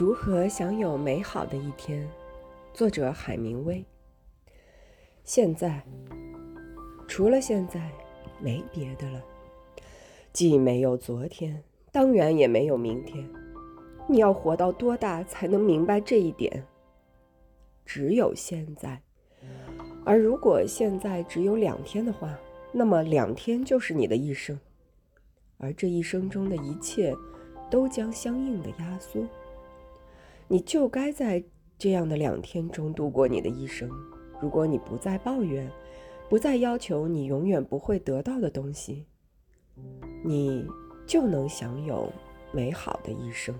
如何享有美好的一天？作者海明威。现在，除了现在，没别的了。既没有昨天，当然也没有明天。你要活到多大才能明白这一点？只有现在。而如果现在只有两天的话，那么两天就是你的一生。而这一生中的一切，都将相应的压缩。你就该在这样的两天中度过你的一生。如果你不再抱怨，不再要求你永远不会得到的东西，你就能享有美好的一生。